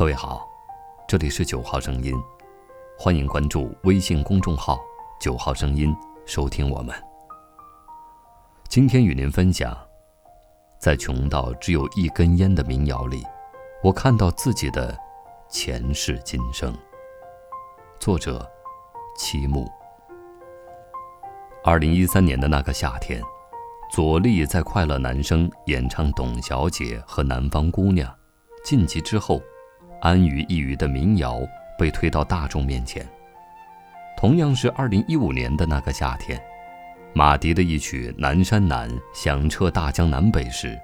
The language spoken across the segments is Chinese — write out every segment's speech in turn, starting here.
各位好，这里是九号声音，欢迎关注微信公众号“九号声音”，收听我们。今天与您分享，在穷到只有一根烟的民谣里，我看到自己的前世今生。作者：七木。二零一三年的那个夏天，左立在《快乐男声》演唱董小姐和南方姑娘，晋级之后。安于一隅的民谣被推到大众面前。同样是二零一五年的那个夏天，马迪的一曲《南山南》响彻大江南北时，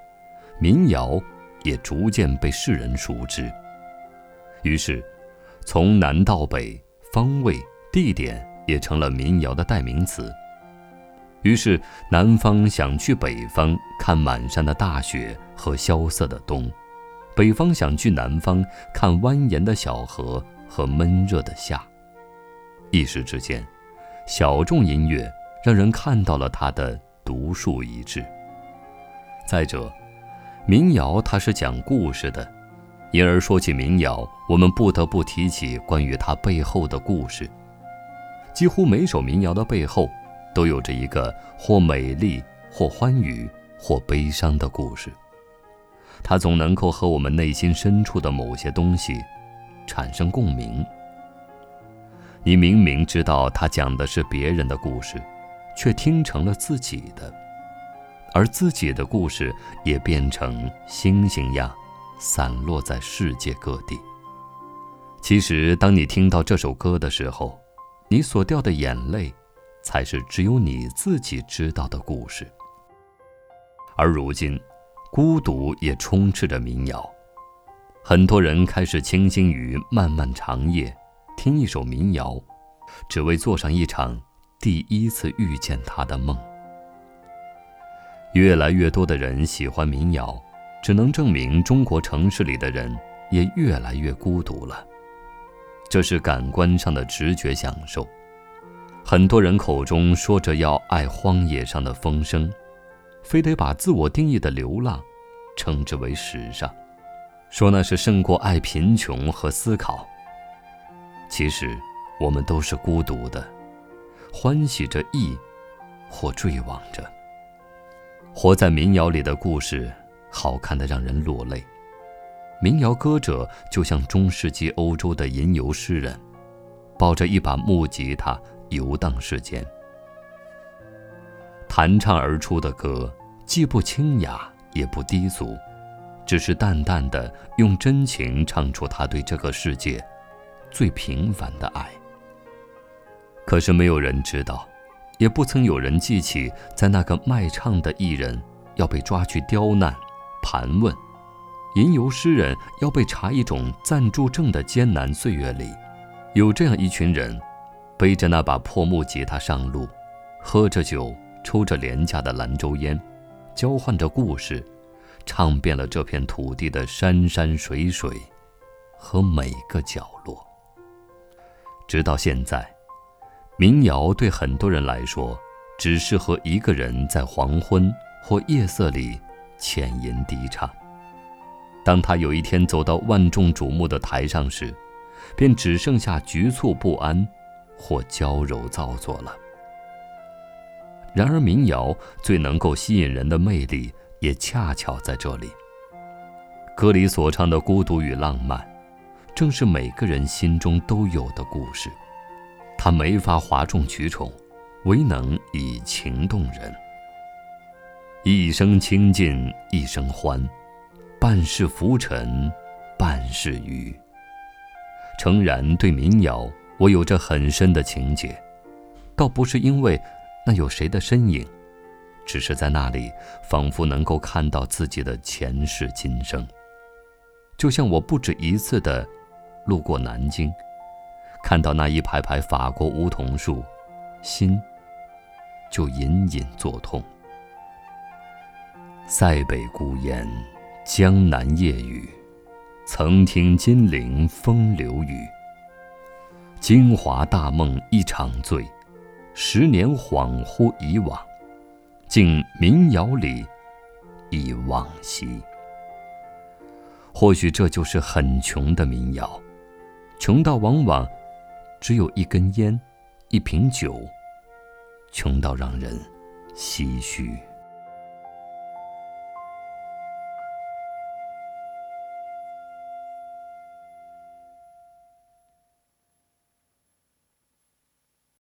民谣也逐渐被世人熟知。于是，从南到北，方位、地点也成了民谣的代名词。于是，南方想去北方看满山的大雪和萧瑟的冬。北方想去南方看蜿蜒的小河和闷热的夏，一时之间，小众音乐让人看到了它的独树一帜。再者，民谣它是讲故事的，因而说起民谣，我们不得不提起关于它背后的故事。几乎每首民谣的背后，都有着一个或美丽、或欢愉、或悲伤的故事。它总能够和我们内心深处的某些东西产生共鸣。你明明知道它讲的是别人的故事，却听成了自己的，而自己的故事也变成星星样散落在世界各地。其实，当你听到这首歌的时候，你所掉的眼泪，才是只有你自己知道的故事。而如今。孤独也充斥着民谣，很多人开始倾心于漫漫长夜，听一首民谣，只为做上一场第一次遇见他的梦。越来越多的人喜欢民谣，只能证明中国城市里的人也越来越孤独了。这是感官上的直觉享受，很多人口中说着要爱荒野上的风声。非得把自我定义的流浪，称之为时尚，说那是胜过爱贫穷和思考。其实，我们都是孤独的，欢喜着忆，或坠亡着。活在民谣里的故事，好看的让人落泪。民谣歌者就像中世纪欧洲的吟游诗人，抱着一把木吉他游荡世间。弹唱而出的歌，既不清雅也不低俗，只是淡淡的用真情唱出他对这个世界最平凡的爱。可是没有人知道，也不曾有人记起，在那个卖唱的艺人要被抓去刁难、盘问，吟游诗人要被查一种暂住证的艰难岁月里，有这样一群人，背着那把破木吉他上路，喝着酒。抽着廉价的兰州烟，交换着故事，唱遍了这片土地的山山水水和每个角落。直到现在，民谣对很多人来说，只适合一个人在黄昏或夜色里浅吟低唱。当他有一天走到万众瞩目的台上时，便只剩下局促不安或娇柔造作了。然而，民谣最能够吸引人的魅力，也恰巧在这里。歌里所唱的孤独与浪漫，正是每个人心中都有的故事。它没法哗众取宠，唯能以情动人。一生清尽一生欢，半世浮沉半世愚。诚然，对民谣我有着很深的情结，倒不是因为。那有谁的身影？只是在那里，仿佛能够看到自己的前世今生。就像我不止一次的路过南京，看到那一排排法国梧桐树，心就隐隐作痛。塞北孤烟，江南夜雨，曾听金陵风流雨。京华大梦一场醉。十年恍惚已往，竟民谣里忆往昔。或许这就是很穷的民谣，穷到往往只有一根烟，一瓶酒，穷到让人唏嘘。